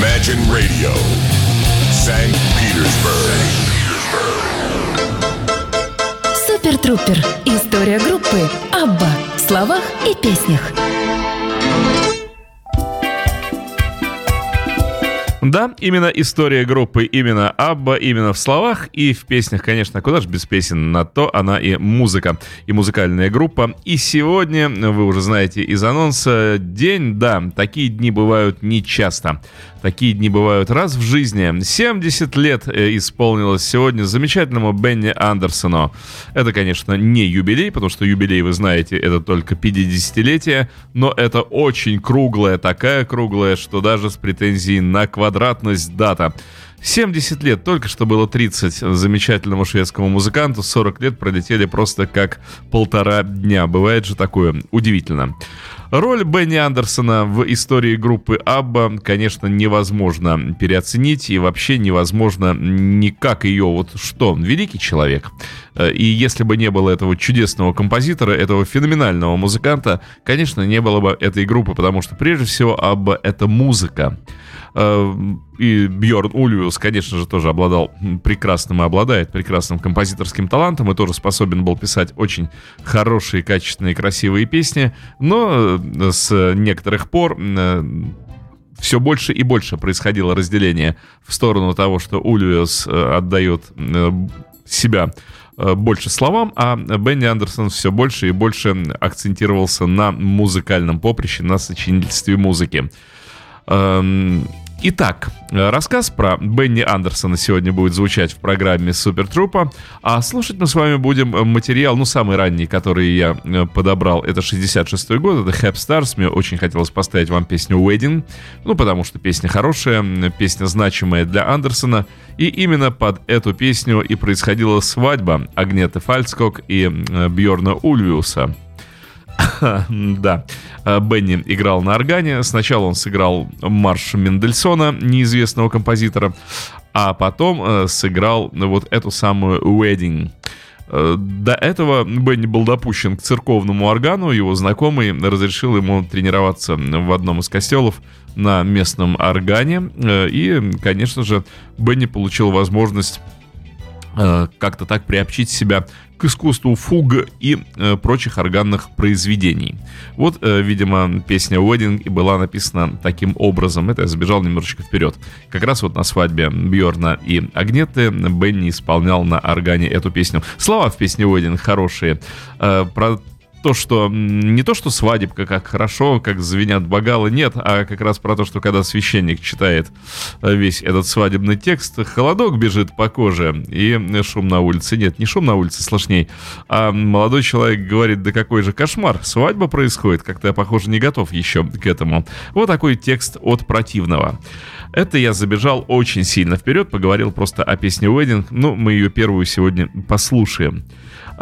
Imagine Radio, St. Petersburg. Супер Трупер. История группы Абба в словах и песнях. Да, именно история группы, именно Абба, именно в словах и в песнях, конечно, куда же без песен, на то она и музыка, и музыкальная группа. И сегодня, вы уже знаете из анонса, день, да, такие дни бывают нечасто. Такие дни бывают раз в жизни. 70 лет э, исполнилось сегодня замечательному Бенни Андерсону. Это, конечно, не юбилей, потому что юбилей, вы знаете, это только 50-летие, но это очень круглая, такая круглая, что даже с претензией на квадратность дата. 70 лет, только что было 30 замечательному шведскому музыканту, 40 лет пролетели просто как полтора дня. Бывает же такое удивительно. Роль Бенни Андерсона в истории группы Абба, конечно, невозможно переоценить и вообще невозможно никак ее вот что, великий человек. Э, и если бы не было этого чудесного композитора, этого феноменального музыканта, конечно, не было бы этой группы, потому что прежде всего Абба — это музыка. Э, и Бьорн Ульвиус, конечно же, тоже обладал прекрасным и обладает прекрасным композиторским талантом и тоже способен был писать очень хорошие, качественные, красивые песни, но э, с некоторых пор э, все больше и больше происходило разделение в сторону того, что Ульвиус отдает себя больше словам, а Бенни Андерсон все больше и больше акцентировался на музыкальном поприще, на сочинительстве музыки. Эм, итак, рассказ про Бенни Андерсона сегодня будет звучать в программе Супер Трупа, а слушать мы с вами будем материал, ну, самый ранний, который я э, подобрал, это 66-й год, это Happy Stars, мне очень хотелось поставить вам песню Wedding, ну, потому что песня хорошая, песня значимая для Андерсона, и именно под эту песню и происходила свадьба Агнеты Фальцкок и Бьорна Ульвиуса. да. Э, Бенни играл на органе. Сначала он сыграл марш Мендельсона, неизвестного композитора, а потом э, сыграл вот эту самую «Wedding». Э, до этого Бенни был допущен к церковному органу, его знакомый разрешил ему тренироваться в одном из костелов на местном органе, и, конечно же, Бенни получил возможность как-то так приобщить себя к искусству фуг и э, прочих органных произведений. Вот, э, видимо, песня «Wedding» и была написана таким образом. Это я забежал немножечко вперед. Как раз вот на свадьбе Бьорна и Агнеты Бенни исполнял на органе эту песню. Слова в песне «Wedding» хорошие. Э, про то, что не то, что свадебка, как хорошо, как звенят бокалы, нет, а как раз про то, что когда священник читает э, весь этот свадебный текст, холодок бежит по коже и шум на улице. Нет, не шум на улице, сложней, а молодой человек говорит, да какой же кошмар, свадьба происходит, как-то я, похоже, не готов еще к этому. Вот такой текст от противного. Это я забежал очень сильно вперед, поговорил просто о песне Wedding, ну, мы ее первую сегодня послушаем.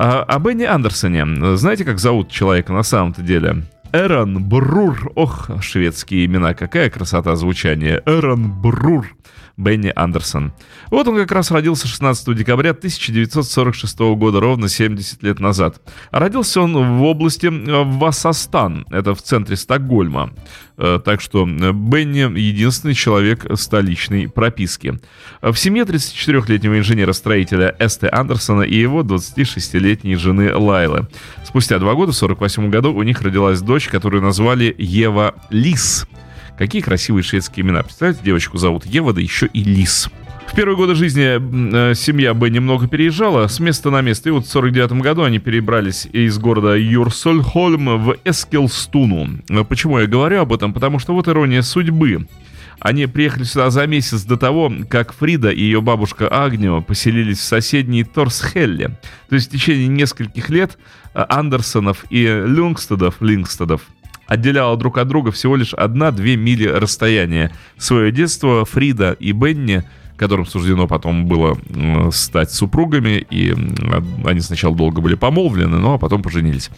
А, о Бенни Андерсоне. Знаете, как зовут человека на самом-то деле? Эрон Брур. Ох, шведские имена, какая красота звучания. Эрон Брур. Бенни Андерсон. Вот он как раз родился 16 декабря 1946 года, ровно 70 лет назад. Родился он в области э, Вассастан, это в центре Стокгольма. Э, так что э, Бенни единственный человек столичной прописки. В семье 34-летнего инженера-строителя Эсте Андерсона и его 26-летней жены Лайлы. Спустя два года, в 48 году, у них родилась дочь, которую назвали Ева Лис. Какие красивые шведские имена. Представляете, девочку зовут Ева, да еще и Лис. В первые годы жизни э, семья Б немного переезжала с места на место, и вот в 49 году они перебрались из города Юрсольхольм в Эскелстуну. Э, почему я говорю об этом? Потому что вот ирония судьбы. Они приехали сюда за месяц до того, как Фрида и ее бабушка Агнио поселились в соседней Торсхелле. То есть в течение нескольких лет э, Андерсонов и Люнгстедов, Лингстедов отделяло друг от друга всего лишь одна-две мили расстояния. Свое детство Фрида и Бенни которым суждено потом было стать супругами, и они сначала долго были помолвлены, но а потом поженились.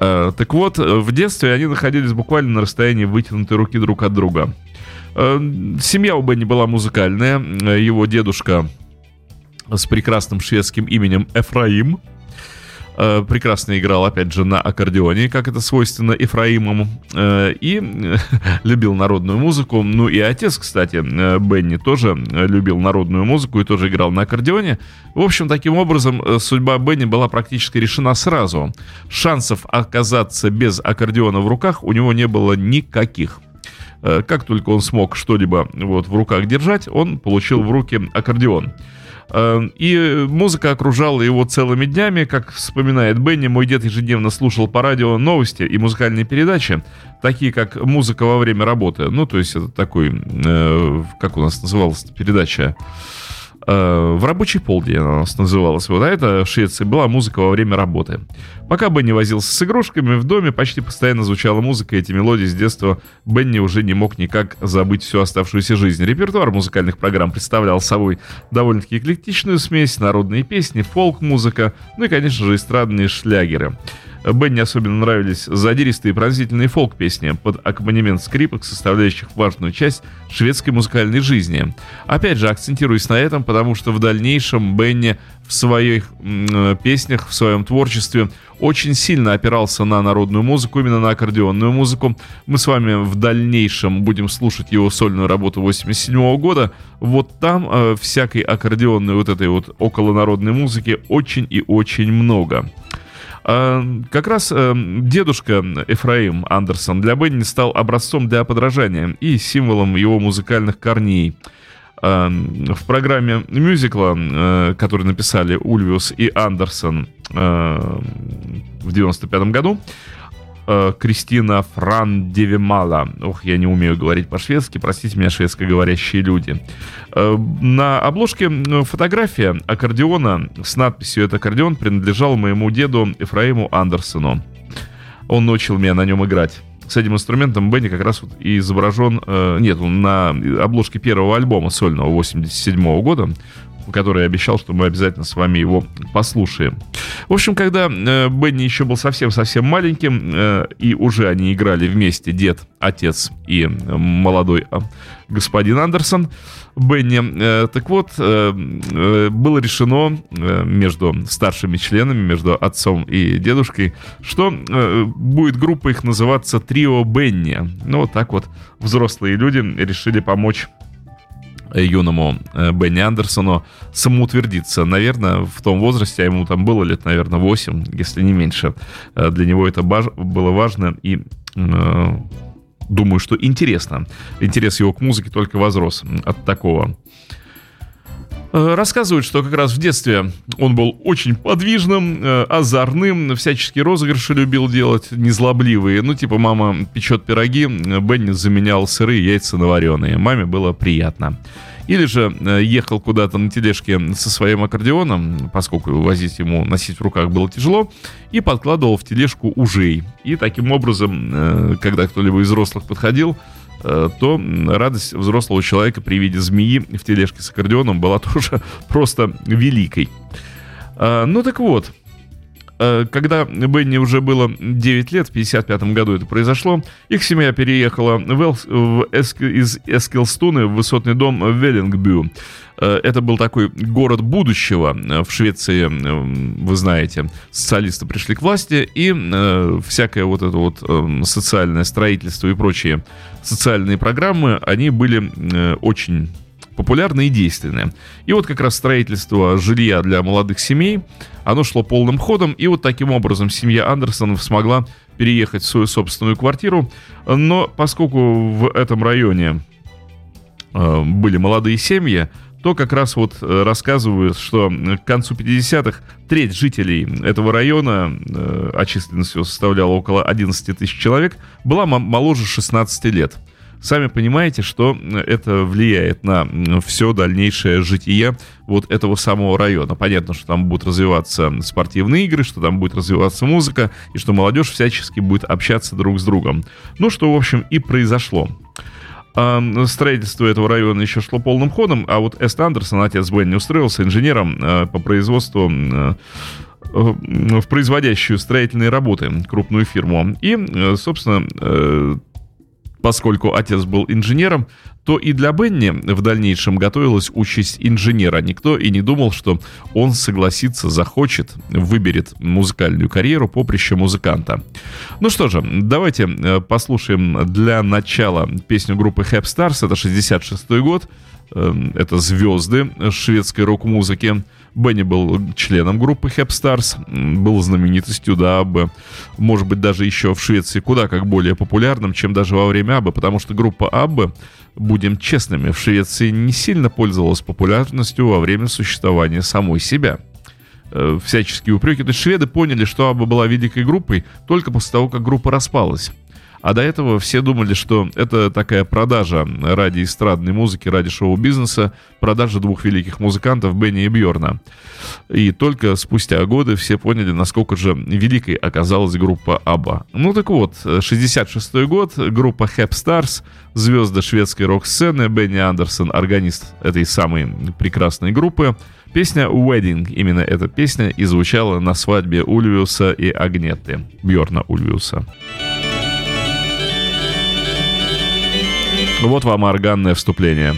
Э, так вот, в детстве они находились буквально на расстоянии вытянутой руки друг от друга. Э, семья у Бенни была музыкальная, его дедушка с прекрасным шведским именем Эфраим – Э, прекрасно играл, опять же, на аккордеоне, как это свойственно Ефраимам, э, и любил народную музыку. Ну и отец, кстати, э, Бенни тоже любил народную музыку и тоже играл на аккордеоне. В общем, таким образом, судьба Бенни была практически решена сразу. Шансов оказаться без аккордеона в руках у него не было никаких. Как только он смог что-либо вот в руках держать, он получил в руки аккордеон. Эм, и музыка окружала его целыми днями. Как вспоминает Бенни, мой дед ежедневно слушал по радио новости и музыкальные передачи, такие как «Музыка во время работы». Ну, то есть это такой, э, как у нас называлась передача, в рабочий полдень она у нас называлась. Вот, а это в Швеции была музыка во время работы. Пока Бенни возился с игрушками, в доме почти постоянно звучала музыка, и эти мелодии с детства Бенни уже не мог никак забыть всю оставшуюся жизнь. Репертуар музыкальных программ представлял собой довольно-таки эклектичную смесь, народные песни, фолк-музыка, ну и, конечно же, эстрадные шлягеры. Бенни особенно нравились задиристые и пронзительные фолк-песни под аккомпанемент скрипок, составляющих важную часть шведской музыкальной жизни. Опять же, акцентируясь на этом, потому что в дальнейшем Бенни в своих э, песнях, в своем творчестве очень сильно опирался на народную музыку, именно на аккордеонную музыку. Мы с вами в дальнейшем будем слушать его сольную работу 87 года. Вот там э, всякой аккордеонной вот этой вот околонародной музыки очень и очень много. А, как раз э, дедушка Эфраим Андерсон для Бенни стал образцом для подражания и символом его музыкальных корней. А, в программе мюзикла, э, который написали Ульвиус и Андерсон в 95 году, э, Кристина Франдевимала. Ох, я не умею говорить по-шведски, простите меня, шведскоговорящие люди. Э, на обложке фотография аккордеона с надписью «Это аккордеон» принадлежал моему деду Ефраиму Андерсону. Он научил меня на нем играть. С этим инструментом Бенни как раз вот и изображен, э, нет, он на обложке первого альбома сольного 87 -го года который обещал, что мы обязательно с вами его послушаем. В общем, когда э, Бенни еще был совсем-совсем маленьким, э, и уже они играли вместе, дед, отец и э, молодой э, господин Андерсон, Бенни, э, так вот, э, было решено между старшими членами, между отцом и дедушкой, что будет группа их называться «Трио Бенни». Ну, вот так вот взрослые люди решили помочь юному э, Бенни Андерсону самоутвердиться. Наверное, в том возрасте, а ему там было лет, наверное, 8, если не меньше. Э, для него это было важно и э, думаю, что интересно. Интерес его к музыке только возрос от такого. Рассказывают, что как раз в детстве он был очень подвижным, озорным, всяческие розыгрыши любил делать, незлобливые. Ну, типа, мама печет пироги, Бенни заменял сырые яйца на вареные. Маме было приятно. Или же э, ехал куда-то на тележке со своим аккордеоном, поскольку возить ему, носить в руках было тяжело, и подкладывал в тележку ужей. И таким образом, э, когда кто-либо из взрослых подходил, э, то радость взрослого человека при виде змеи в тележке с аккордеоном была тоже просто великой. Ну так вот, Э, когда Бенни уже было 9 лет, в 55 году это произошло, их семья переехала в Эск, из Эскилстуны в высотный дом в Веллингбю. Э, это был такой город будущего. В Швеции, вы знаете, социалисты пришли к власти, и э, всякое вот это вот социальное строительство и прочие социальные программы, они были очень популярное и действенное. И вот как раз строительство жилья для молодых семей, оно шло полным ходом, и вот таким образом семья Андерсонов смогла переехать в свою собственную квартиру, но поскольку в этом районе э, были молодые семьи, то как раз вот э, рассказывают, что к концу 50-х треть жителей этого района, э, а численность составляла около 11 тысяч человек, была моложе 16 лет. Сами понимаете, что это влияет на все дальнейшее житие вот этого самого района. Понятно, что там будут развиваться спортивные игры, что там будет развиваться музыка, и что молодежь всячески будет общаться друг с другом. Ну, что, в общем, и произошло. А, строительство этого района еще шло полным ходом, а вот Эст Андерсон, отец Бенни, устроился инженером а, по производству а, в производящую строительные работы крупную фирму. И, собственно, Поскольку отец был инженером, то и для Бенни в дальнейшем готовилась участь инженера. Никто и не думал, что он согласится, захочет, выберет музыкальную карьеру поприще музыканта. Ну что же, давайте э, послушаем для начала песню группы Hap Stars, это 66 год, Эм, это звезды шведской рок-музыки. Бенни был членом группы Stars, был знаменитостью, да, Аббы. Может быть, даже еще в Швеции куда как более популярным, чем даже во время Аббы, потому что группа Аббы, будем честными, в Швеции не сильно пользовалась популярностью во время существования самой себя э, всяческие упреки. То есть шведы поняли, что Абба была великой группой только после того, как группа распалась. А до этого все думали, что это такая продажа ради эстрадной музыки, ради шоу-бизнеса, продажа двух великих музыкантов Бенни и Бьорна. И только спустя годы все поняли, насколько же великой оказалась группа Абба. Ну так вот, 66 год, группа Hep Stars, звезда шведской рок-сцены, Бенни Андерсон, органист этой самой прекрасной группы, Песня «Wedding», именно эта песня и звучала на свадьбе Ульвиуса и Агнетты, Бьорна Ульвиуса. Вот вам органное вступление.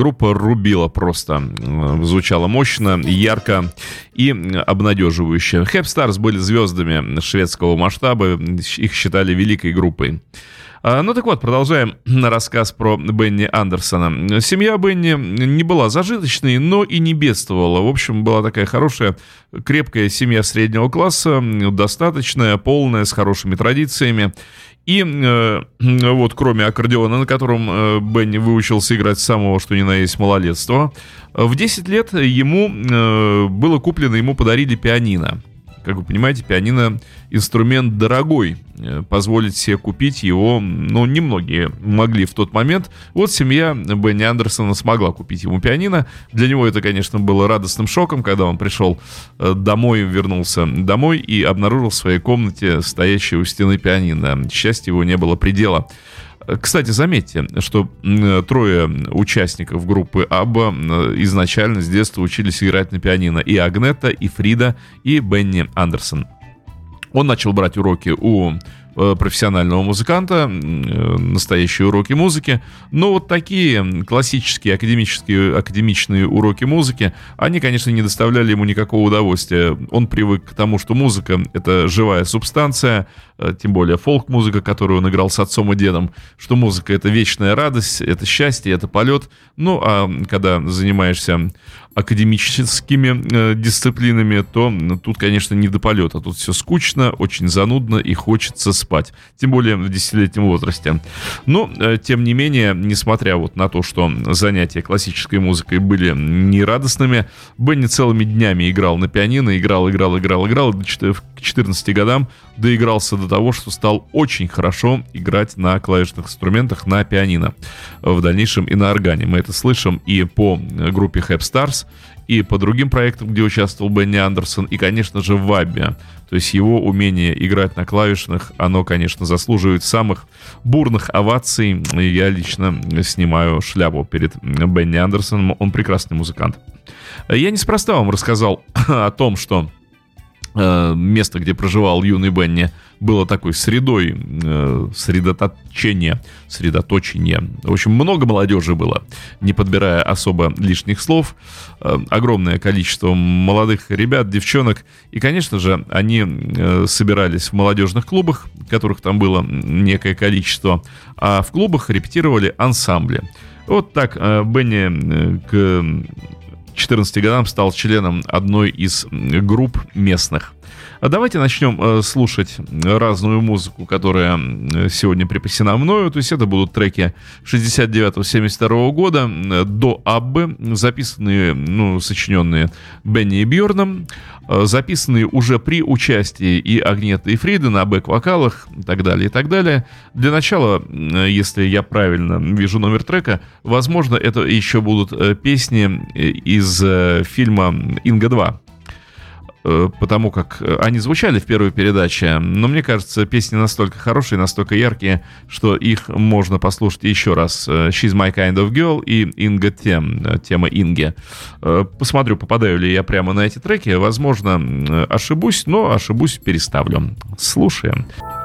Группа рубила просто. Звучала мощно, ярко и обнадеживающе. Хэп Старс были звездами шведского масштаба, их считали великой группой. А, ну так вот, продолжаем рассказ про Бенни Андерсона. Семья Бенни не была зажиточной, но и не бедствовала. В общем, была такая хорошая, крепкая семья среднего класса, достаточная, полная, с хорошими традициями. И э, вот кроме аккордеона, на котором э, Бенни выучился играть с самого что ни на есть малолетства, в 10 лет ему э, было куплено, ему подарили пианино. Как вы понимаете, пианино инструмент дорогой. Э, позволить себе купить его, ну, немногие могли в тот момент. Вот семья Бенни Андерсона смогла купить ему пианино. Для него это, конечно, было радостным шоком, когда он пришел э, домой, вернулся домой и обнаружил в своей комнате стоящее у стены пианино. Счастья его не было предела. Кстати, заметьте, что трое участников группы Абба изначально с детства учились играть на пианино. И Агнета, и Фрида, и Бенни Андерсон. Он начал брать уроки у профессионального музыканта, э, настоящие уроки музыки. Но вот такие классические академические, академичные уроки музыки, они, конечно, не доставляли ему никакого удовольствия. Он привык к тому, что музыка — это живая субстанция, э, тем более фолк-музыка, которую он играл с отцом и дедом, что музыка — это вечная радость, это счастье, это полет. Ну, а когда занимаешься академическими э, дисциплинами, то тут, конечно, не до полета. Тут все скучно, очень занудно и хочется спать. Тем более в десятилетнем возрасте. Но, э, тем не менее, несмотря вот на то, что занятия классической музыкой были нерадостными, Бенни целыми днями играл на пианино, играл, играл, играл, играл, к 14 годам доигрался до того, что стал очень хорошо играть на клавишных инструментах на пианино. В дальнейшем и на органе. Мы это слышим и по группе Hep Stars, и по другим проектам, где участвовал Бенни Андерсон, и, конечно же, в Аббе. То есть его умение играть на клавишных, оно, конечно, заслуживает самых бурных оваций. Я лично снимаю шляпу перед Бенни Андерсоном. Он прекрасный музыкант. Я неспроста вам рассказал о том, что место, где проживал юный Бенни, было такой средой э, средоточения, средоточения. В общем, много молодежи было, не подбирая особо лишних слов. Э, огромное количество молодых ребят, девчонок. И, конечно же, они э, собирались в молодежных клубах, которых там было некое количество. А в клубах репетировали ансамбли. Вот так э, Бенни э, к 14 годам стал членом одной из групп местных. А давайте начнем э, слушать разную музыку, которая сегодня припасена мною. То есть это будут треки 69-72 года э, до Аббы, записанные, ну, сочиненные Бенни и Бьорном, э, записанные уже при участии и Агнеты, и Фриды на бэк-вокалах и так далее, и так далее. Для начала, если я правильно вижу номер трека, возможно, это еще будут песни из фильма «Инга-2». Э, потому как э, они звучали в первой передаче, но мне кажется, песни настолько хорошие, настолько яркие, что их можно послушать еще раз. Э, She's My Kind of Girl и Инга Тем, тема Инги. Посмотрю, попадаю ли я прямо на эти треки. Возможно, ошибусь, но ошибусь, переставлю. Слушаем. Слушаем.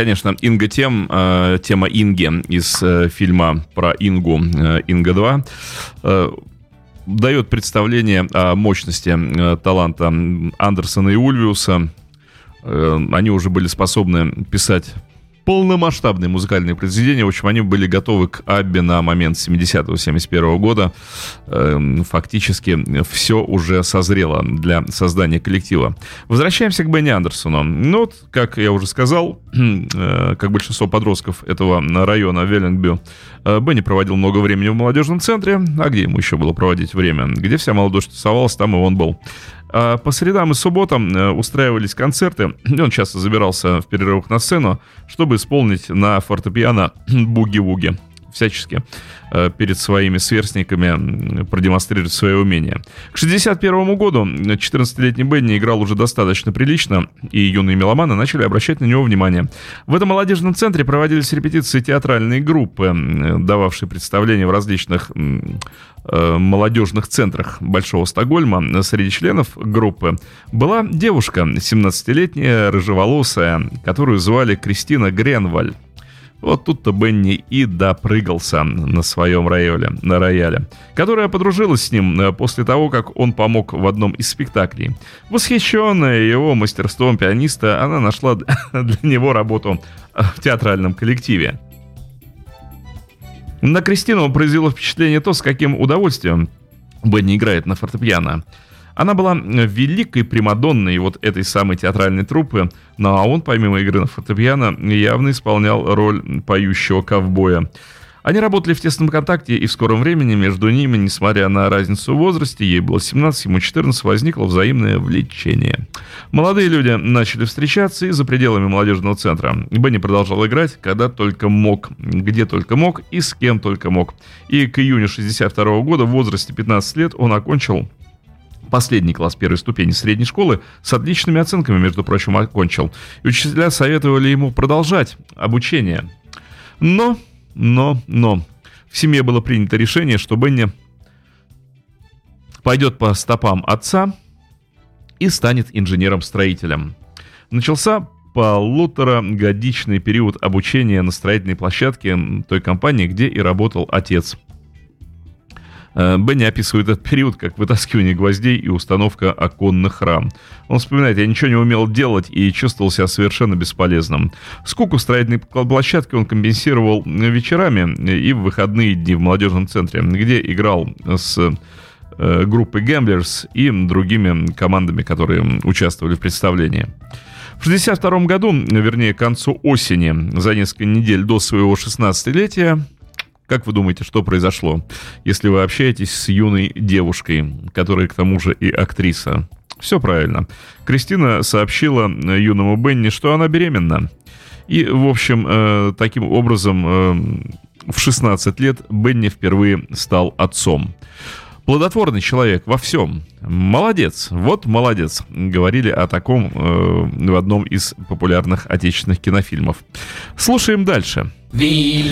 Конечно, Инга тем, э, тема Инги из э, фильма про Ингу э, Инга 2 э, дает представление о мощности таланта Андерсона и Ульвиуса. Они уже были способны писать полномасштабные музыкальные произведения. В общем, они были готовы к Аббе на момент 70-71 года. Эм, фактически все уже созрело для создания коллектива. Возвращаемся к Бенни Андерсону. Ну вот, как я уже сказал, э, как большинство подростков этого района Веллингбю, э, Бенни проводил много времени в молодежном центре. А где ему еще было проводить время? Где вся молодежь тусовалась, там и он был. А по средам и субботам э, устраивались концерты, он часто забирался в перерывах на сцену, чтобы исполнить на фортепиано буги-вуги всячески э, перед своими сверстниками продемонстрировать свое умение. К 61 году 14-летний Бенни играл уже достаточно прилично, и юные меломаны начали обращать на него внимание. В этом молодежном центре проводились репетиции театральной группы, дававшие представления в различных э, молодежных центрах Большого Стокгольма. Среди членов группы была девушка, 17-летняя, рыжеволосая, которую звали Кристина Гренваль. Вот тут-то Бенни и допрыгался на своем рояле, на рояле, которая подружилась с ним э, после того, как он помог в одном из спектаклей. Восхищенная его мастерством пианиста, она нашла для него работу в театральном коллективе. На Кристину произвело впечатление то, с каким удовольствием Бенни играет на фортепиано. Она была великой примадонной вот этой самой театральной труппы, ну а он, помимо игры на фортепиано, явно исполнял роль поющего ковбоя. Они работали в тесном контакте, и в скором времени между ними, несмотря на разницу в возрасте, ей было 17, ему 14, возникло взаимное влечение. Молодые люди начали встречаться и за пределами молодежного центра. Бенни продолжал играть, когда только мог, где только мог и с кем только мог. И к июню 62 года в возрасте 15 лет он окончил последний класс первой ступени средней школы с отличными оценками, между прочим, окончил. И учителя советовали ему продолжать обучение. Но, но, но, в семье было принято решение, что Бенни пойдет по стопам отца и станет инженером-строителем. Начался полуторагодичный период обучения на строительной площадке той компании, где и работал отец – Бенни описывает этот период как вытаскивание гвоздей и установка оконных рам. Он вспоминает, я ничего не умел делать и чувствовал себя совершенно бесполезным. Скуку строительной площадке он компенсировал вечерами и в выходные дни в молодежном центре, где играл с э, группой Gamblers и другими командами, которые участвовали в представлении. В 1962 году, вернее, к концу осени, за несколько недель до своего 16-летия, как вы думаете, что произошло, если вы общаетесь с юной девушкой, которая к тому же и актриса? Все правильно. Кристина сообщила юному Бенни, что она беременна. И, в общем, э, таким образом, э, в 16 лет Бенни впервые стал отцом. Плодотворный человек во всем. Молодец, вот молодец. Говорили о таком э, в одном из популярных отечественных кинофильмов. Слушаем дальше. Vi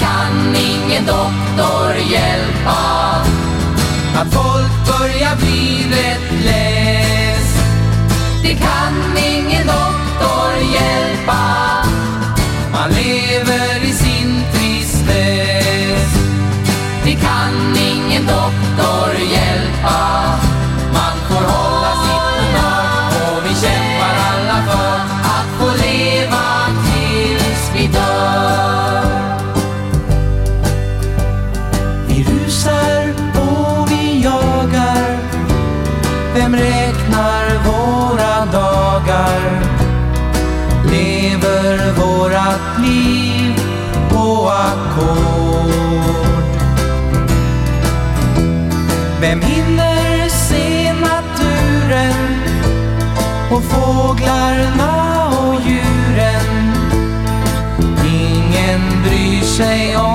kan ingen doktor hjälpa. Vem hinner se naturen och fåglarna och djuren? Ingen bryr sig om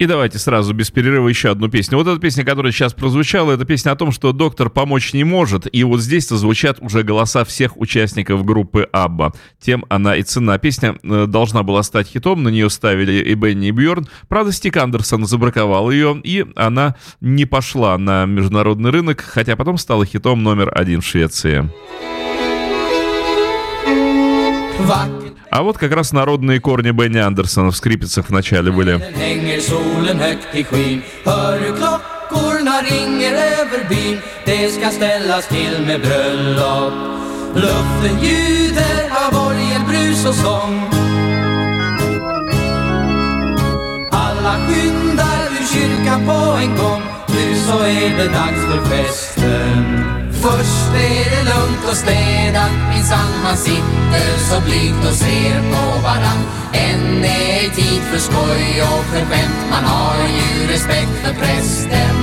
И давайте сразу без перерыва еще одну песню. Вот эта песня, которая сейчас прозвучала, это песня о том, что доктор помочь не может. И вот здесь-то звучат уже голоса всех участников группы Абба. Тем она и цена. Песня э, должна была стать хитом, на нее ставили и Бенни, и Бьорн. Правда, Стик Андерсон забраковал ее, и она не пошла на международный рынок, хотя потом стала хитом номер один в Швеции. Vackert А вот как раз народные корни Бенни Андерсона в скрипицах в начале были. kyrkan på en gång Nu så är det dags för festen Först är det lugnt och städat Minsann man sitter så blygt och ser på varann. Än är ej tid för skoj och för skämt. Man har ju respekt för prästen.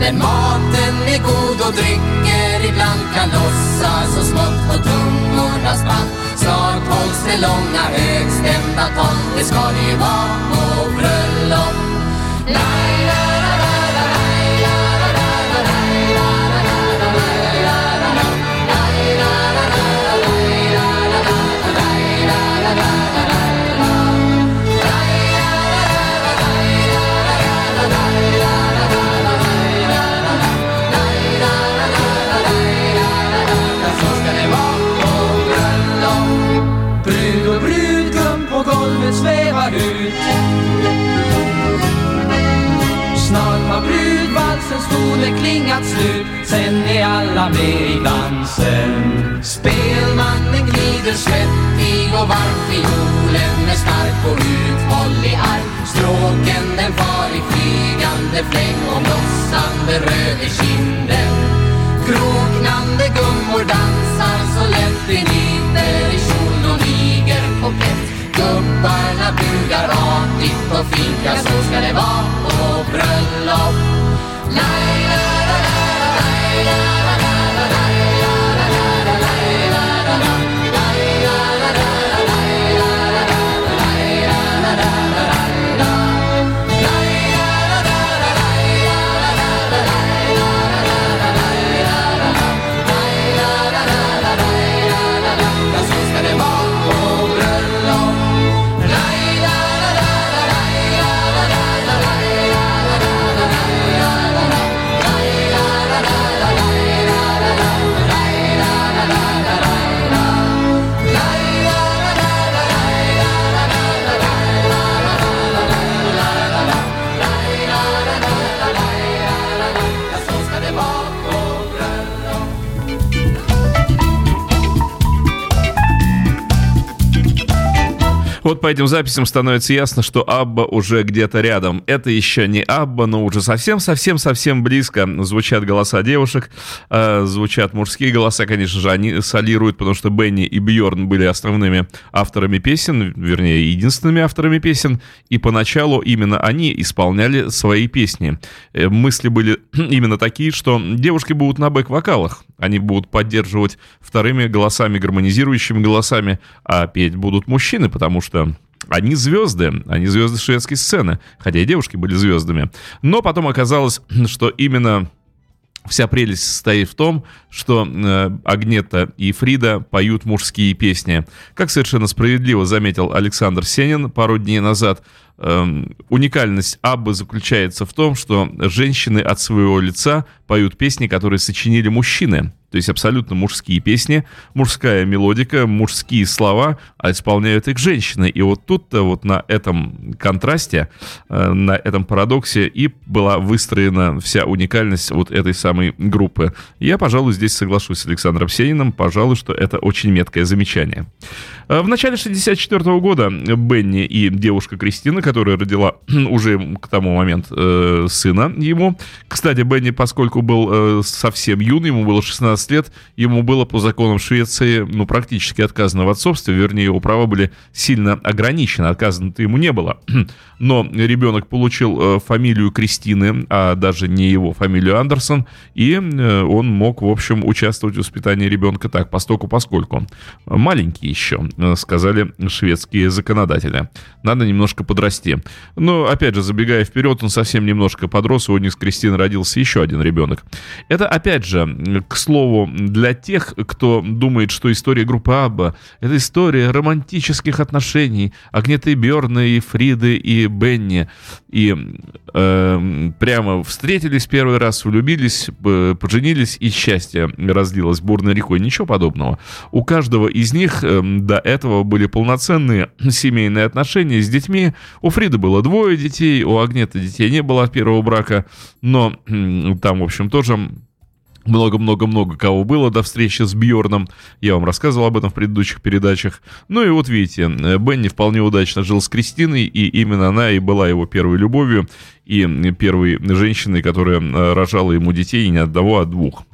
Men maten är god och drycker ibland kan lossa så smått på tungornas band Snart hålls det långa högstämda tal Det ska det ju vara på bröllop. Toner klingat slut Sen är alla med i dansen. Spelmannen glider svettig och varm Fiolen är stark och uthållig arm. Stråken den far i flygande fläng Och blossande röd i kinden. Kroknande gummor dansar så lätt De nyter i kjol och niger komplett Gubbarna bugar artigt och fint Ja, så ska det vara på bröllop. na na na na na Вот по этим записям становится ясно, что Абба уже где-то рядом. Это еще не Абба, но уже совсем-совсем-совсем близко. Звучат голоса девушек, э, звучат мужские голоса, конечно же, они солируют, потому что Бенни и Бьорн были основными авторами песен, вернее, единственными авторами песен, и поначалу именно они исполняли свои песни. Э, мысли были именно такие, что девушки будут на бэк-вокалах, они будут поддерживать вторыми голосами, гармонизирующими голосами, а петь будут мужчины, потому что они звезды, они звезды шведской сцены, хотя и девушки были звездами. Но потом оказалось, что именно Вся прелесть состоит в том, что э, Агнета и Фрида поют мужские песни. Как совершенно справедливо заметил Александр Сенин пару дней назад, э, уникальность Аббы заключается в том, что женщины от своего лица поют песни, которые сочинили мужчины. То есть абсолютно мужские песни, мужская мелодика, мужские слова, а исполняют их женщины. И вот тут-то вот на этом контрасте, э, на этом парадоксе и была выстроена вся уникальность вот этой самой группы. Я, пожалуй, здесь соглашусь с Александром Сениным, пожалуй, что это очень меткое замечание. Э, В начале 64 года Бенни и девушка Кристина, которая родила уже к тому моменту э, сына ему. Кстати, Бенни, поскольку был совсем юный, ему было 16 лет, ему было по законам Швеции, ну, практически отказано в отцовстве, вернее, его права были сильно ограничены, отказано-то ему не было. Но ребенок получил э, фамилию Кристины, а даже не его фамилию Андерсон, и э, он мог, в общем, участвовать в воспитании ребенка так, постоку поскольку. Маленький еще, э, сказали шведские законодатели. Надо немножко подрасти расти. Но, опять же, забегая вперед, он совсем немножко подрос, у них с Кристиной родился еще один ребенок. Это, опять же, к слову, для тех, кто думает, что история группы Абба — это история романтических отношений Агнеты Бёрна и Фриды и Бенни. И э, прямо встретились первый раз, влюбились, поженились, и счастье разлилось бурной рекой. Ничего подобного. У каждого из них э, до этого были полноценные семейные отношения с детьми. У Фриды было двое детей, у Агнеты детей не было от первого брака, но там, в общем, тоже много-много-много кого было до встречи с Бьорном. Я вам рассказывал об этом в предыдущих передачах. Ну и вот видите, э, Бенни вполне удачно жил с Кристиной, и именно она и была его первой любовью и первой женщиной, которая э, рожала ему детей не одного, а двух.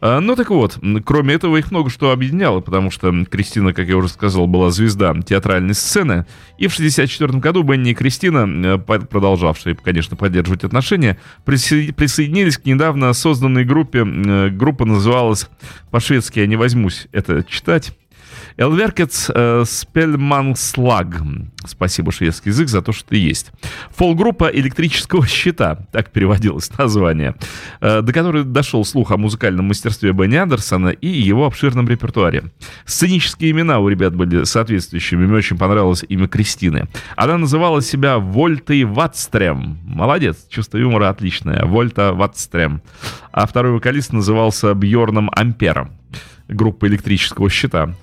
А, ну так вот, кроме этого их много что объединяло, потому что Кристина, как я уже сказал, была звезда театральной сцены. И в 1964 году Бенни и Кристина, э, продолжавшие, конечно, поддерживать отношения, присоединились к недавно созданной группе. Э, группа называлась по-шведски «Я не возьмусь это читать». Элверкец э, Спельманслаг. Спасибо, шведский язык, за то, что ты есть. Фол-группа электрического щита, так переводилось название, э, до которой дошел слух о музыкальном мастерстве Бенни Андерсона и его обширном репертуаре. Сценические имена у ребят были соответствующими, мне очень понравилось имя Кристины. Она называла себя Вольтой Ватстрем. Молодец, чувство юмора отличное. Вольта Ватстрем. А второй вокалист назывался Бьорном Ампером группа электрического щита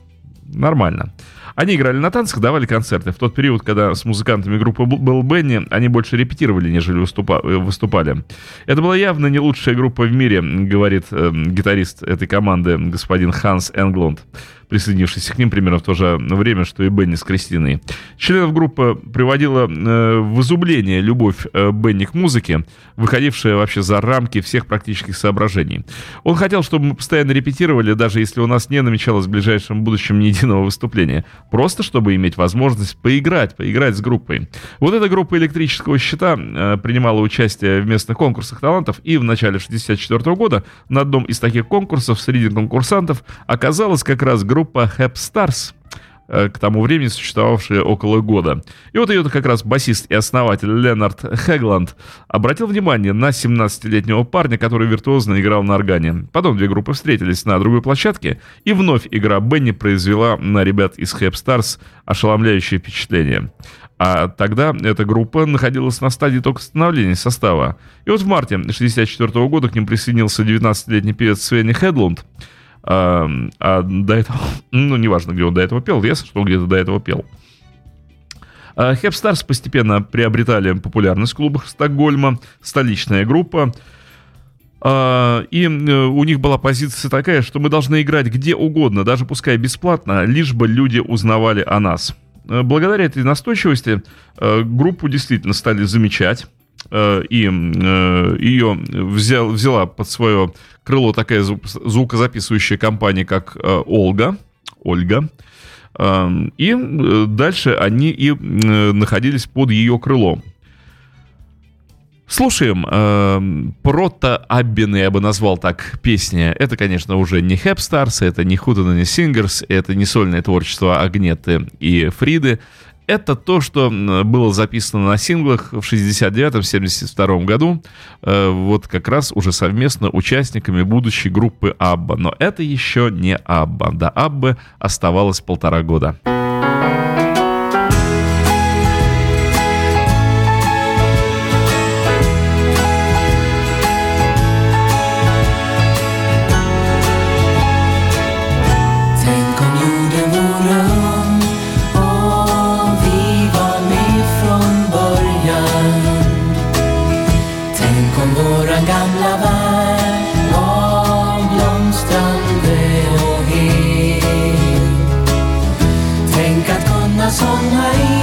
нормально. Они играли на танцах, давали концерты. В тот период, когда с музыкантами группы был Бенни, они больше репетировали, нежели э, выступали. Это была явно не лучшая группа в мире, говорит э, гитарист этой команды, господин Ханс Энглунд присоединившийся к ним примерно в то же время, что и Бенни с Кристиной. Членов группы приводила э, в изумление любовь э, Бенни к музыке, выходившая вообще за рамки всех практических соображений. Он хотел, чтобы мы постоянно репетировали, даже если у нас не намечалось в ближайшем будущем ни единого выступления. Просто чтобы иметь возможность поиграть, поиграть с группой. Вот эта группа электрического щита э, принимала участие в местных конкурсах талантов, и в начале 64 года на одном из таких конкурсов среди конкурсантов оказалась как раз группа Hep Stars, к тому времени существовавшая около года. И вот ее как раз басист и основатель Ленард Хегланд обратил внимание на 17-летнего парня, который виртуозно играл на органе. Потом две группы встретились на другой площадке, и вновь игра Бенни произвела на ребят из Hep Stars ошеломляющее впечатление. А тогда эта группа находилась на стадии только становления состава. И вот в марте 1964 года к ним присоединился 19-летний певец Свенни Хедлунд – а, а до этого, ну, неважно, где он до этого пел, ясно, что где-то до этого пел. Хепстарс постепенно приобретали популярность в клубах Стокгольма, столичная группа. А, и э, у них была позиция такая, что мы должны играть где угодно, даже пускай бесплатно, лишь бы люди узнавали о нас. Э, благодаря этой настойчивости э, группу действительно стали замечать. И ее взял, взяла под свое крыло такая звукозаписывающая компания, как э, Ольга. Эм, и э, дальше они и э, находились под ее крылом. Слушаем э, прото-аббины, я бы назвал так, песни. Это, конечно, уже не Хэп Старс, это не Худана, не Сингерс, это не сольное творчество Агнеты и Фриды. Это то, что было записано на синглах в 69-72 году, э, вот как раз уже совместно участниками будущей группы Абба. Но это еще не Абба. До Аббы оставалось полтора года. sommarblomstrande och hel. Tänk att kunna somna i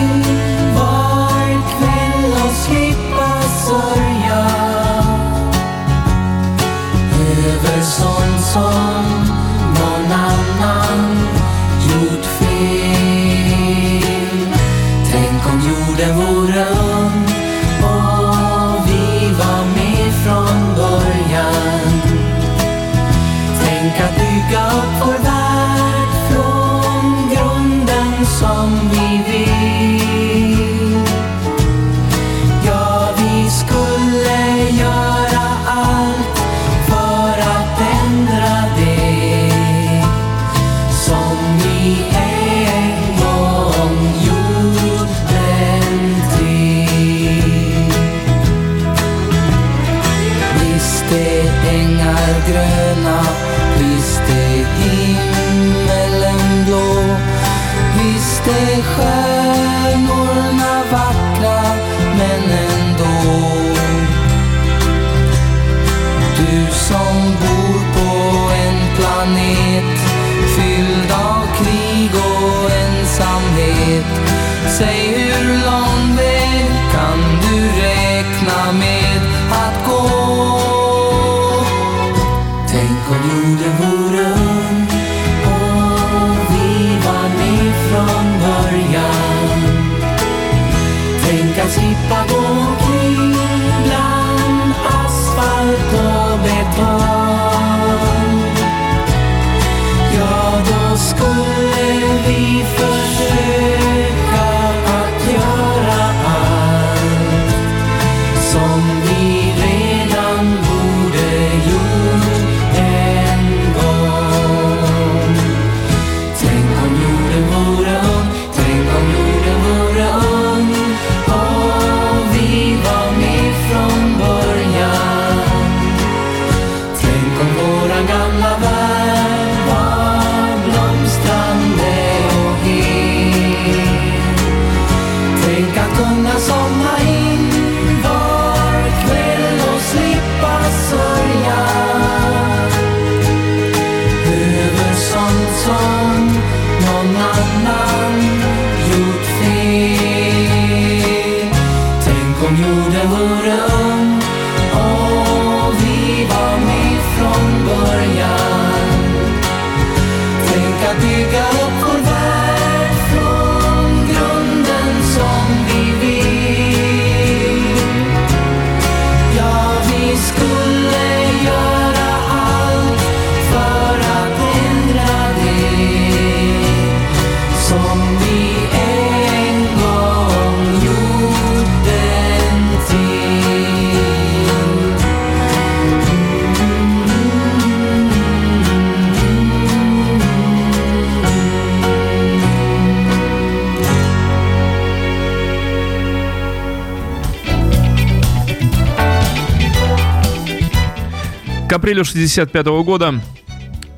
for К апрелю 65 года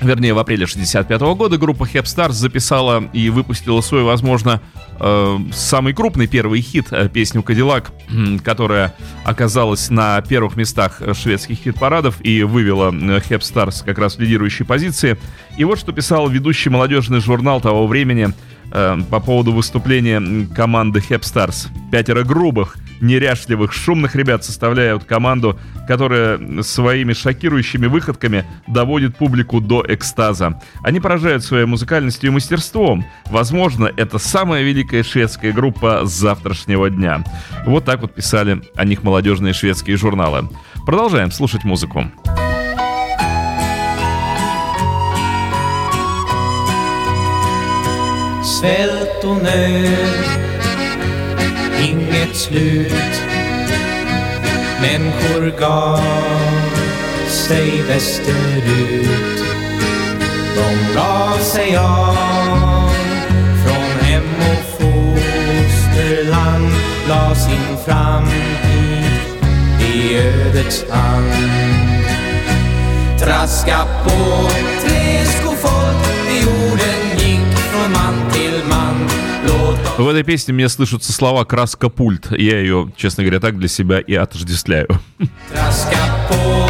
Вернее, в апреле 65 года группа Hep записала и выпустила свой, возможно, э, самый крупный первый хит, э, песню «Кадиллак», которая оказалась на первых местах шведских хит-парадов и вывела э, Hep как раз в лидирующие позиции. И вот что писал ведущий молодежный журнал того времени э, по поводу выступления команды Stars. Пятеро грубых, неряшливых, шумных ребят составляют команду, которая своими шокирующими выходками доводит публику до экстаза. Они поражают своей музыкальностью и мастерством. Возможно, это самая великая шведская группа завтрашнего дня. Вот так вот писали о них молодежные шведские журналы. Продолжаем слушать музыку. Svält och nöd, inget slut. Människor gav sig västerut. De gav sig av från hem och fosterland. La sin framtid i ödets hand. Traska på В этой песне мне слышатся слова «краска пульт». Я ее, честно говоря, так для себя и отождествляю. Traska på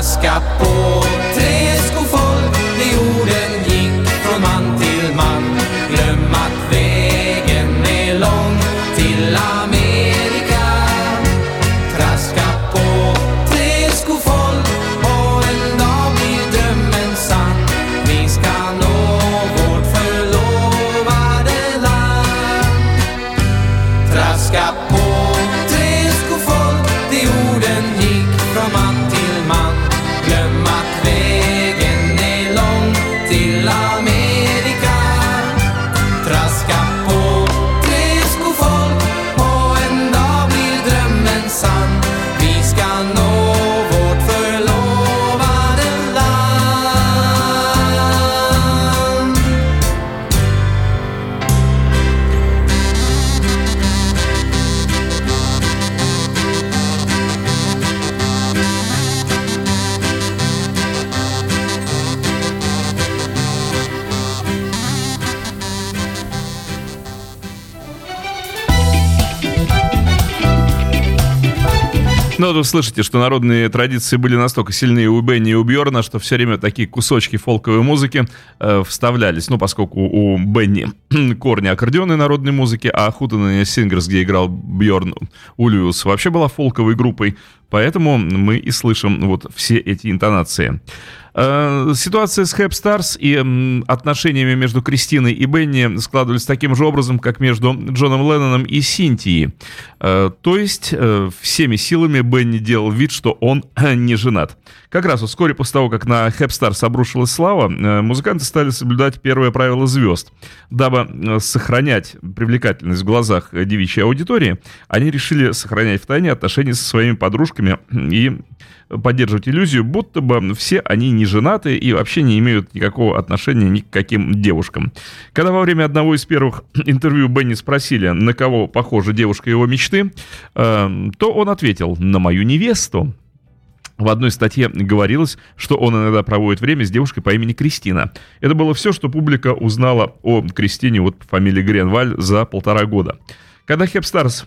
Lasca potresco fogo Ну, вы слышите, что народные традиции были настолько сильны у Бенни и у Бьорна, что все время такие кусочки фолковой музыки э, вставлялись. Ну, поскольку у Бенни корни аккордеонной народной музыки, а Hootenanny Singers, где играл Бьорн Ульюс, вообще была фолковой группой. Поэтому мы и слышим вот все эти интонации. Э, ситуация с Hep Stars и отношениями между Кристиной и Бенни складывались таким же образом, как между Джоном Ленноном и Синтией. Э, то есть э, всеми силами Бенни делал вид, что он не женат. Как раз вскоре после того, как на Хэп Старс обрушилась слава, музыканты стали соблюдать первое правило звезд. Дабы сохранять привлекательность в глазах девичьей аудитории, они решили сохранять в тайне отношения со своими подружками и поддерживать иллюзию, будто бы все они не женаты и вообще не имеют никакого отношения ни к каким девушкам. Когда во время одного из первых интервью Бенни спросили, на кого похожа девушка его мечты, э, то он ответил «на мою невесту». В одной статье говорилось, что он иногда проводит время с девушкой по имени Кристина. Это было все, что публика узнала о Кристине вот по фамилии Гренваль за полтора года. Когда Хепстарс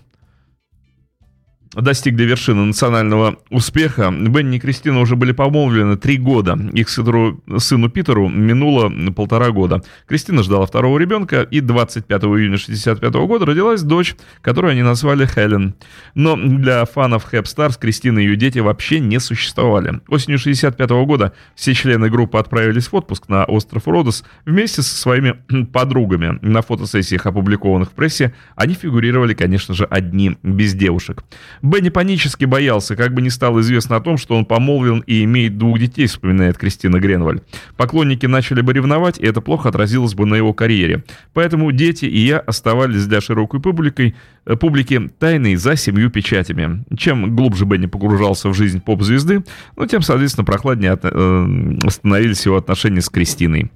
достигли вершины национального успеха. Бенни и Кристина уже были помолвлены три года. Их сыну, сыну Питеру минуло полтора года. Кристина ждала второго ребенка, и 25 июня 1965 года родилась дочь, которую они назвали Хелен. Но для фанов Хэп Старс Кристина и ее дети вообще не существовали. Осенью 1965 года все члены группы отправились в отпуск на остров Родос вместе со своими подругами. На фотосессиях, опубликованных в прессе, они фигурировали, конечно же, одни, без девушек. Бенни панически боялся, как бы не стало известно о том, что он помолвлен и имеет двух детей, вспоминает Кристина Гренваль. Поклонники начали бы ревновать, и это плохо отразилось бы на его карьере. Поэтому дети и я оставались для широкой публики, э, публики тайной за семью печатями. Чем глубже Бенни погружался в жизнь поп-звезды, ну, тем, соответственно, прохладнее э, становились его отношения с Кристиной.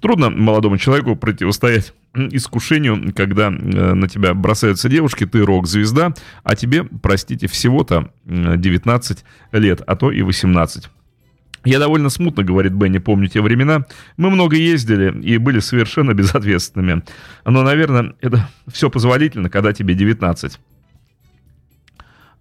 Трудно молодому человеку противостоять искушению, когда э, на тебя бросаются девушки, ты рок-звезда, а тебе, простите, всего-то 19 лет, а то и 18. Я довольно смутно, говорит Бенни, помню те времена. Мы много ездили и были совершенно безответственными. Но, наверное, это все позволительно, когда тебе 19.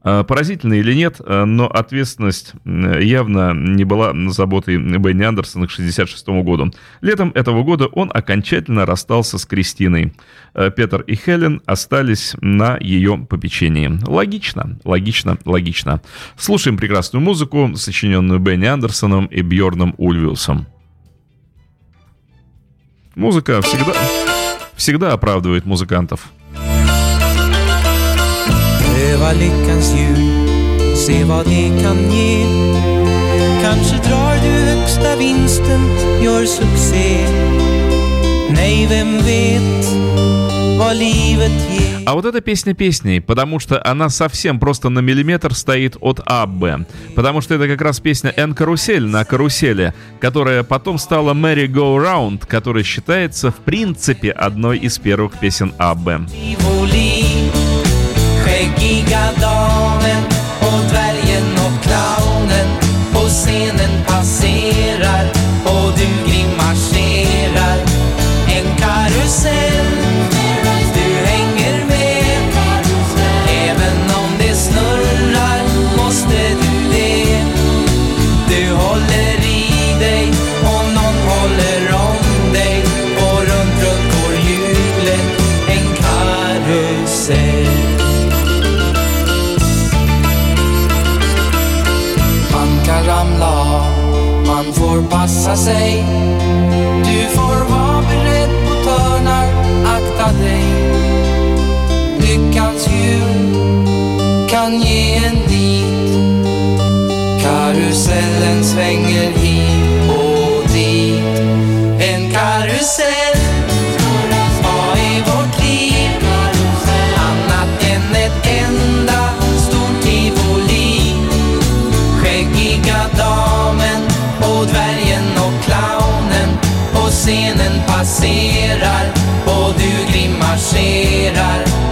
А, поразительно или нет, а, но ответственность явно не была заботой Бенни Андерсона к 1966 году. Летом этого года он окончательно расстался с Кристиной. А, Петр и Хелен остались на ее попечении. Логично, логично, логично. Слушаем прекрасную музыку, сочиненную Бенни Андерсоном и Бьорном Ульвиусом. Музыка всегда, всегда оправдывает музыкантов. Pröva lyckans hjul, se vad det kan ge. Kanske drar du högsta vinsten, gör succé. Nej, vem vet vad livet ger. А вот эта песня песней, потому что она совсем просто на миллиметр стоит от Аббы. Потому что это как раз песня «Эн карусель» на карусели, которая потом стала «Merry Go Round», которая считается в принципе одной из первых песен skäggiga och dvärgen och clownen på scenen passerar och du grimaserar en karusell passa sig. Du får vara beredd på törnar Akta dig. Passerar och du grimaserar.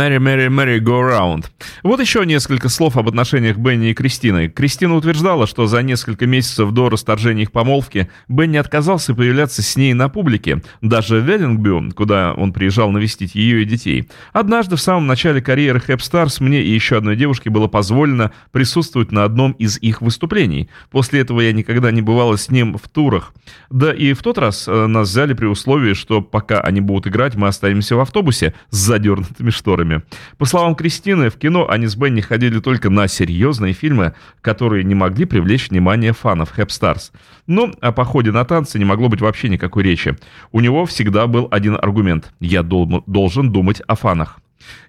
merry, merry, merry go round. Вот еще несколько слов об отношениях Бенни и Кристины. Кристина утверждала, что за несколько месяцев до расторжения их помолвки Бенни отказался появляться с ней на публике, даже в Веллингбю, куда он приезжал навестить ее и детей. Однажды в самом начале карьеры Хэп Старс мне и еще одной девушке было позволено присутствовать на одном из их выступлений. После этого я никогда не бывала с ним в турах. Да и в тот раз э, нас взяли при условии, что пока они будут играть, мы останемся в автобусе с задернутыми шторами. По словам Кристины, в кино они с Бенни ходили только на серьезные фильмы, которые не могли привлечь внимание фанов Хэп Старс. Но о походе на танцы не могло быть вообще никакой речи. У него всегда был один аргумент – я дол- должен думать о фанах.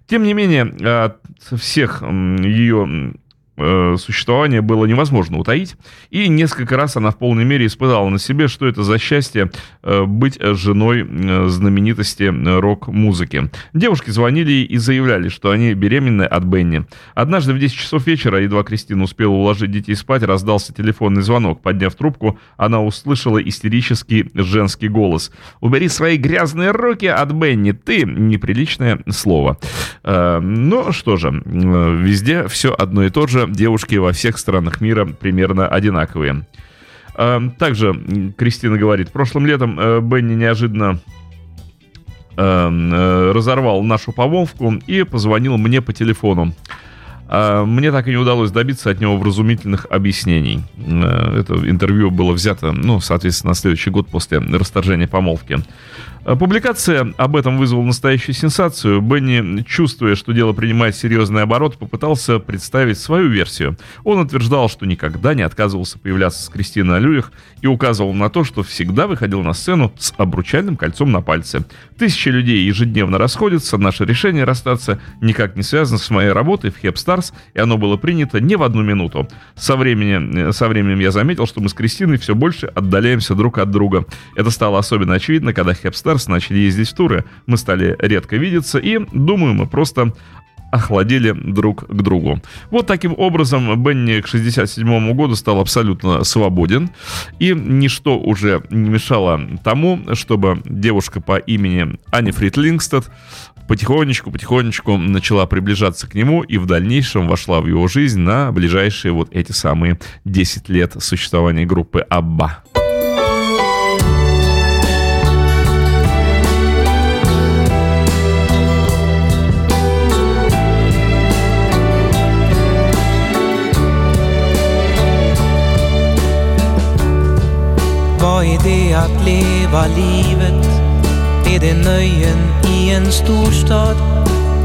Тем не менее, от всех ее э, существование было невозможно утаить, и несколько раз она в полной мере испытала на себе, что это за счастье э, быть женой э, знаменитости э, рок-музыки. Девушки звонили и заявляли, что они беременны от Бенни. Однажды в 10 часов вечера, едва Кристина успела уложить детей спать, раздался телефонный звонок. Подняв трубку, она услышала истерический женский голос. «Убери свои грязные руки от Бенни, ты!» Неприличное слово. Э, Ну что же, везде все одно и то же. Девушки во всех странах мира примерно одинаковые. Э, Также Кристина говорит, прошлым летом э, Бенни неожиданно э, э, разорвал нашу помолвку и позвонил мне по телефону. А, Мне так и не удалось добиться от него вразумительных объяснений. Э, Это интервью было взято, ну, соответственно, на следующий год после расторжения помолвки. А, Публикация об этом вызвала настоящую сенсацию. Бенни, чувствуя, что дело принимает серьезный оборот, попытался представить свою версию. Он утверждал, что никогда не отказывался появляться с Кристиной на и указывал на то, что всегда выходил на сцену с обручальным кольцом на пальце. Тысячи людей ежедневно расходятся, наше решение расстаться никак не связано с моей работой в Хеп Старс, и оно было принято не в одну минуту. Со временем, э, со временем я заметил, что мы с Кристиной все больше отдаляемся друг от друга. Это стало особенно очевидно, когда Хеп Старс начали ездить в туры. Мы стали редко видеться, и, думаю, мы просто охладели друг к другу. Вот таким образом Бенни к 67 году стал абсолютно свободен, и ничто уже не мешало тому, чтобы девушка по имени Ани Фрид Лингстед потихонечку-потихонечку начала приближаться к нему и в дальнейшем вошла в его жизнь на ближайшие вот эти самые 10 лет существования группы Абба. Vad är det att leva livet? Är det nöjen i en storstad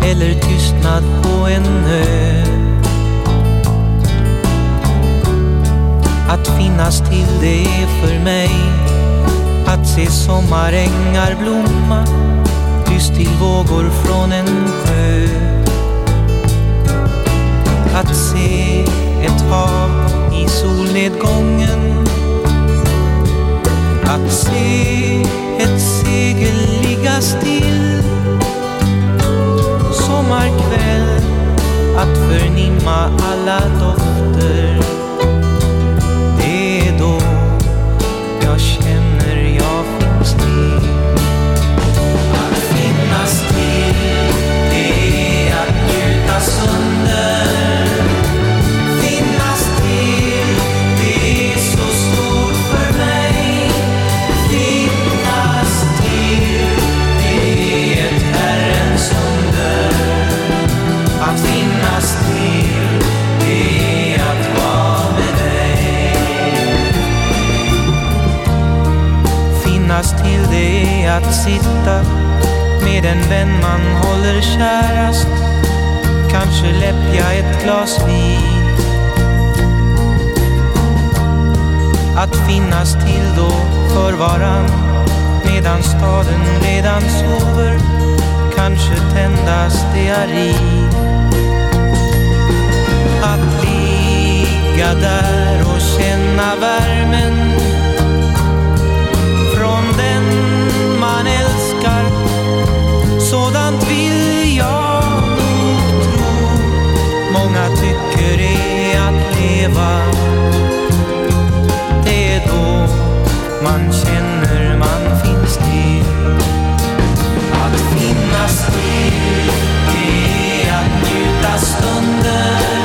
eller tystnad på en ö? Att finnas till det är för mig att se sommarängar blomma tyst till vågor från en sjö. Att se ett hav i solnedgången att se ett segel ligga still. Sommarkväll Att förnimma alla dofter. Det är det att sitta med en vän man håller kärast. Kanske läppja ett glas vin. Att finnas till då för varann medan staden redan sover. Kanske tända stearin. Att ligga där och känna värmen leva. Det är då man känner man finns till. Att finnas till, det är att njuta stunden.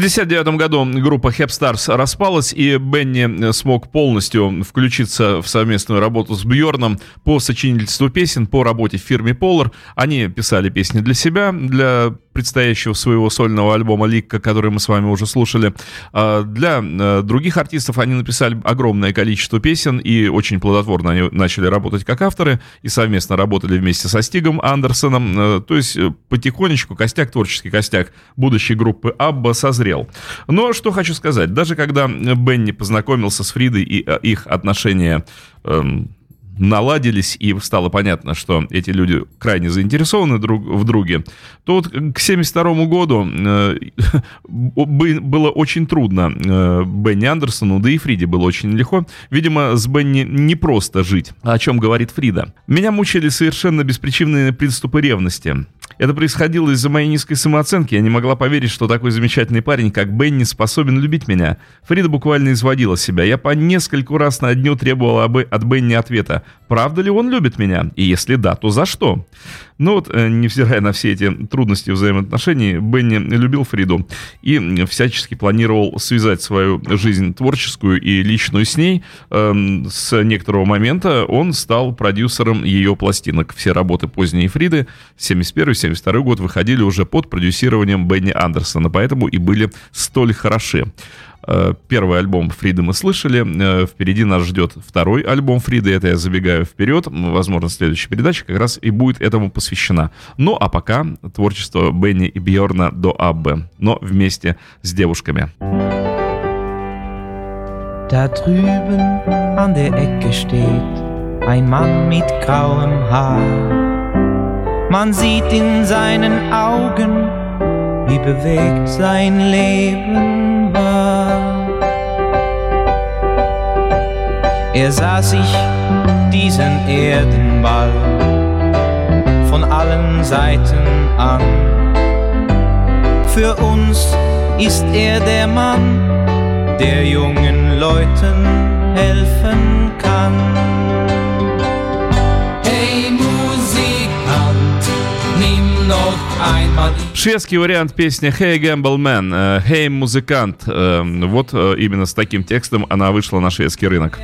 69 году группа Hep Stars распалась, и Бенни смог полностью включиться в совместную работу с Бьорном по сочинительству песен по работе в фирме Polar. Они писали песни для себя, для предстоящего своего сольного альбома «Ликка», который мы с вами уже слушали. А Для э, других артистов они написали огромное количество песен, и очень плодотворно они начали работать как авторы, и совместно работали вместе со Стигом Андерсоном. Э, То есть э, потихонечку костяк, творческий костяк будущей группы Абба созрел. Но что хочу сказать, даже когда Бенни познакомился с Фридой и их отношения эм, наладились, и стало понятно, что эти люди крайне заинтересованы друг в друге, то вот к 72 году э, бы- было очень трудно э, Бенни Андерсону, да и Фриде было очень легко. Видимо, с Бенни не просто жить, о чем говорит Фрида. Меня мучили совершенно беспричинные приступы ревности. Это происходило из-за моей низкой самооценки. Я не могла поверить, что такой замечательный парень, как Бенни, способен любить меня. Фрида буквально изводила себя. Я по нескольку раз на дню требовала об- от Бенни ответа. Правда ли он любит меня? И если да, то за что? Ну вот, э, невзирая на все эти трудности взаимоотношений, Бенни любил Фриду и всячески планировал связать свою жизнь творческую и личную с ней. Эм, С некоторого момента он стал продюсером ее пластинок. Все работы поздней Фриды 71-72 год выходили уже под продюсированием Бенни Андерсона, поэтому и были столь хороши. Э, Первый альбом Фриды мы слышали. Э, Впереди нас ждет второй альбом Фриды. Это я забегаю вперед. Возможно, следующая передача как раз и будет этому посвящена. Ну, а пока творчество Бенни и Бьорна до Аббе, но вместе с девушками. Da drüben an der Ecke steht ein Mann mit grauem Haar. Man sieht in seinen Augen, wie bewegt sein Leben Er sah sich diesen Erdenball von allen Seiten an. Für uns ist er der Mann, der jungen Leuten helfen kann. Шведский вариант песни «Hey Gamble Man», э, «Hey музыкант». Э, Вот э, именно с таким текстом она вышла на шведский рынок.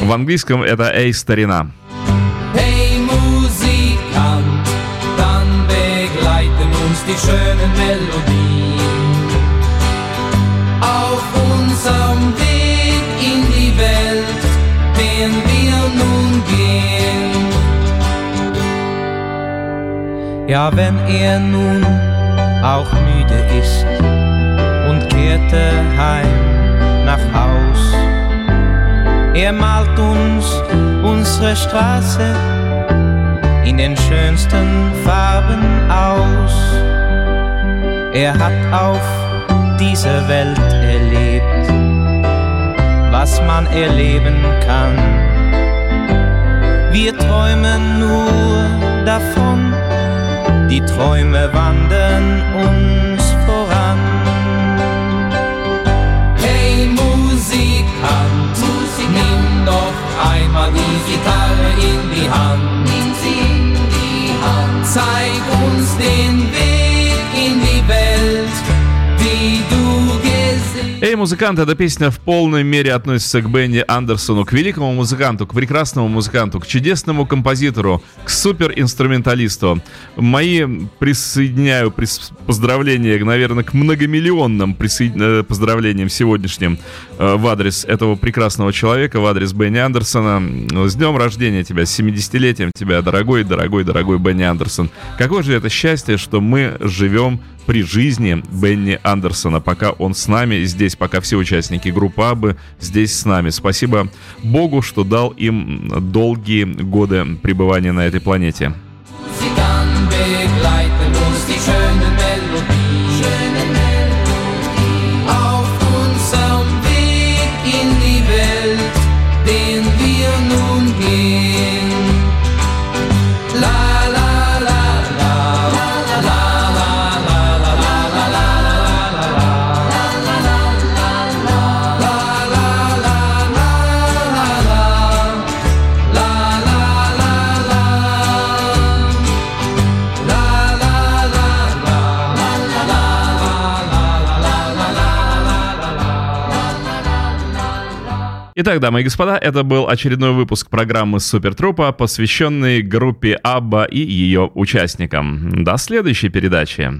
В английском это «Эй, старина». Ja, wenn er nun auch müde ist und kehrte heim nach Haus. Er malt uns unsere Straße in den schönsten Farben aus. Er hat auf dieser Welt erlebt, was man erleben kann. Wir träumen nur davon, die Träume wandern uns voran. Hey Musikant, Musik, nimm doch einmal die Gitarre in die Hand. Nimm sie in die Hand. Zeig uns den Weg Эй, музыкант, эта песня в полной мере относится к Бенни Андерсону, к великому музыканту, к прекрасному музыканту, к чудесному композитору, к супер-инструменталисту. Мои присоединяю прис- поздравления, наверное, к многомиллионным присоедин- э, поздравлениям сегодняшним э, в адрес этого прекрасного человека, в адрес Бенни Андерсона. С днем рождения тебя, с 70-летием тебя, дорогой, дорогой, дорогой Бенни Андерсон. Какое же это счастье, что мы живем при жизни Бенни Андерсона, пока он с нами здесь, пока все участники группы Абы здесь с нами. Спасибо Богу, что дал им долгие годы пребывания на этой планете. Musikant begleiten uns Итак, дамы и господа, это был очередной выпуск программы Супертрупа, посвященный группе Абба и ее участникам. До следующей передачи.